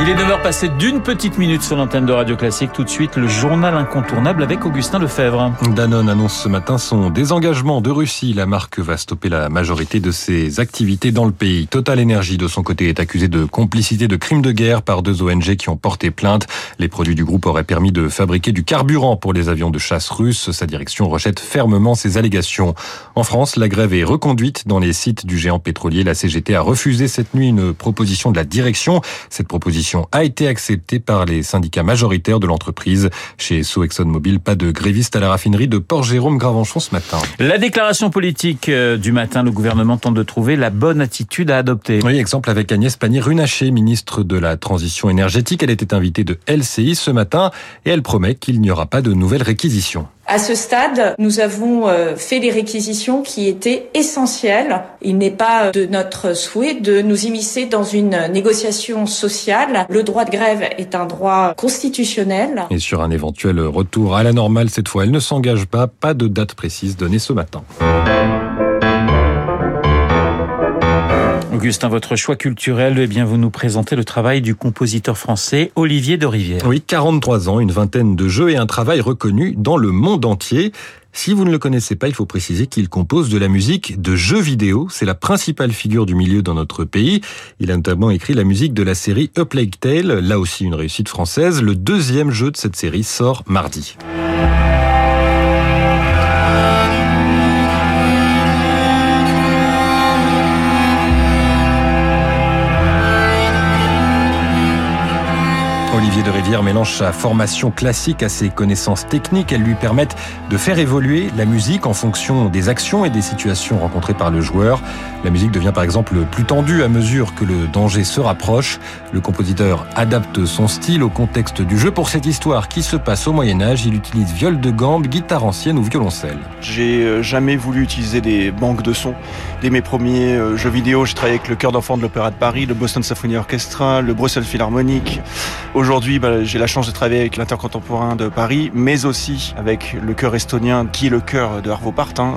Il est 9h passé d'une petite minute sur l'antenne de Radio Classique. Tout de suite, le journal incontournable avec Augustin Lefebvre. Danone annonce ce matin son désengagement de Russie. La marque va stopper la majorité de ses activités dans le pays. Total Energy, de son côté, est accusé de complicité de crimes de guerre par deux ONG qui ont porté plainte. Les produits du groupe auraient permis de fabriquer du carburant pour les avions de chasse russes. Sa direction rejette fermement ces allégations. En France, la grève est reconduite dans les sites du géant pétrolier. La CGT a refusé cette nuit une proposition de la direction. Cette proposition a été acceptée par les syndicats majoritaires de l'entreprise. Chez So ExxonMobil, pas de grévistes à la raffinerie de Port-Jérôme Gravenchon ce matin. La déclaration politique euh, du matin, le gouvernement tente de trouver la bonne attitude à adopter. Oui, exemple avec Agnès Pannier-Runacher, ministre de la Transition énergétique. Elle était invitée de LCI ce matin et elle promet qu'il n'y aura pas de nouvelles réquisitions. À ce stade, nous avons euh, fait les réquisitions qui étaient essentielles. Il n'est pas de notre souhait de nous immiscer dans une négociation sociale. Le droit de grève est un droit constitutionnel. Et sur un éventuel retour à la normale cette fois, elle ne s'engage pas. Pas de date précise donnée ce matin. Augustin, votre choix culturel, eh bien, vous nous présentez le travail du compositeur français Olivier de Rivière. Oui, 43 ans, une vingtaine de jeux et un travail reconnu dans le monde entier. Si vous ne le connaissez pas, il faut préciser qu'il compose de la musique de jeux vidéo. C'est la principale figure du milieu dans notre pays. Il a notamment écrit la musique de la série A Plague Tale, là aussi une réussite française. Le deuxième jeu de cette série sort mardi. Olivier de Rivière mélange sa formation classique à ses connaissances techniques. Elles lui permettent de faire évoluer la musique en fonction des actions et des situations rencontrées par le joueur. La musique devient par exemple plus tendue à mesure que le danger se rapproche. Le compositeur adapte son style au contexte du jeu. Pour cette histoire qui se passe au Moyen Âge, il utilise viol de gambe, guitare ancienne ou violoncelle. J'ai euh, jamais voulu utiliser des banques de sons. Dès mes premiers euh, jeux vidéo, j'ai travaillé avec le chœur d'enfants de l'Opéra de Paris, le Boston Symphony Orchestra, le Brussels Philharmonic. Bah, j'ai la chance de travailler avec l'intercontemporain de Paris, mais aussi avec le chœur estonien qui est le chœur de Arvo Part. Hein.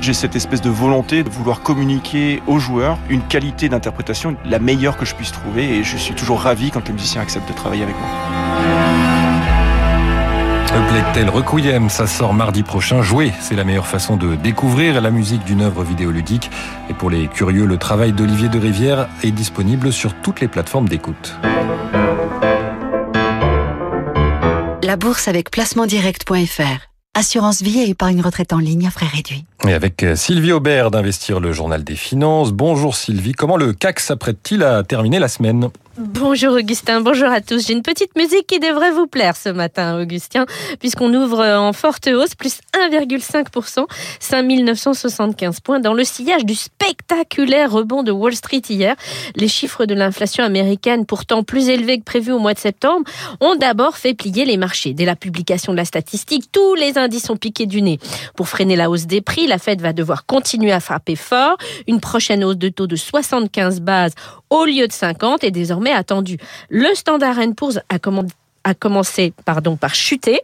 J'ai cette espèce de volonté de vouloir communiquer aux joueurs une qualité d'interprétation la meilleure que je puisse trouver et je suis toujours ravi quand les musiciens acceptent de travailler avec moi. Tel Requiem, ça sort mardi prochain. Jouer, c'est la meilleure façon de découvrir la musique d'une œuvre vidéoludique. Et pour les curieux, le travail d'Olivier de Rivière est disponible sur toutes les plateformes d'écoute. La bourse avec placementdirect.fr. Assurance vie et épargne retraite en ligne à frais réduits. Et avec euh, Sylvie Aubert d'Investir le Journal des Finances. Bonjour Sylvie, comment le CAC s'apprête-t-il à terminer la semaine? Bonjour Augustin, bonjour à tous. J'ai une petite musique qui devrait vous plaire ce matin, Augustin, puisqu'on ouvre en forte hausse, plus 1,5%, 5975 points, dans le sillage du spectaculaire rebond de Wall Street hier. Les chiffres de l'inflation américaine, pourtant plus élevés que prévu au mois de septembre, ont d'abord fait plier les marchés. Dès la publication de la statistique, tous les indices ont piqué du nez. Pour freiner la hausse des prix, la Fed va devoir continuer à frapper fort. Une prochaine hausse de taux de 75 bases au lieu de 50 est désormais attendue. Le Standard Poor's a a commencé pardon, par chuter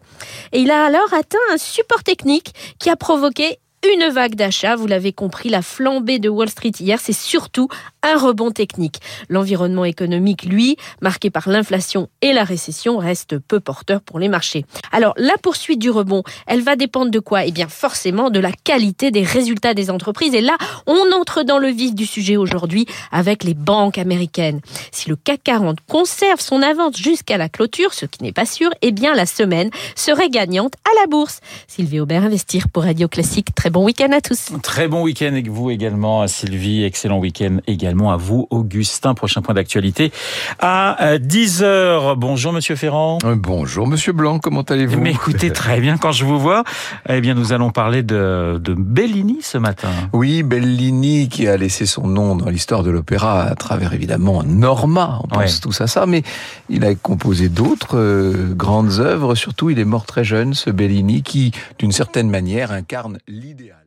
et il a alors atteint un support technique qui a provoqué une vague d'achat. Vous l'avez compris, la flambée de Wall Street hier, c'est surtout un rebond technique. L'environnement économique, lui, marqué par l'inflation et la récession, reste peu porteur pour les marchés. Alors, la poursuite du rebond, elle va dépendre de quoi? Eh bien, forcément, de la qualité des résultats des entreprises. Et là, on entre dans le vif du sujet aujourd'hui avec les banques américaines. Si le CAC 40 conserve son avance jusqu'à la clôture, ce qui n'est pas sûr, eh bien, la semaine serait gagnante à la bourse. Sylvie Aubert, Investir pour Radio Classique. Très bon week-end à tous. Très bon week-end avec vous également, Sylvie. Excellent week-end également à vous, Augustin. Prochain point d'actualité à 10h. Euh, bonjour, monsieur Ferrand. Euh, bonjour, monsieur Blanc. Comment allez-vous? Mais écoutez, très bien quand je vous vois. Eh bien, nous allons parler de, de Bellini ce matin. Oui, Bellini qui a laissé son nom dans l'histoire de l'opéra à travers évidemment Norma. On pense tous à ça, mais il a composé d'autres euh, grandes œuvres. Surtout, il est mort très jeune, ce Bellini qui, d'une certaine manière, incarne l'idée idéal.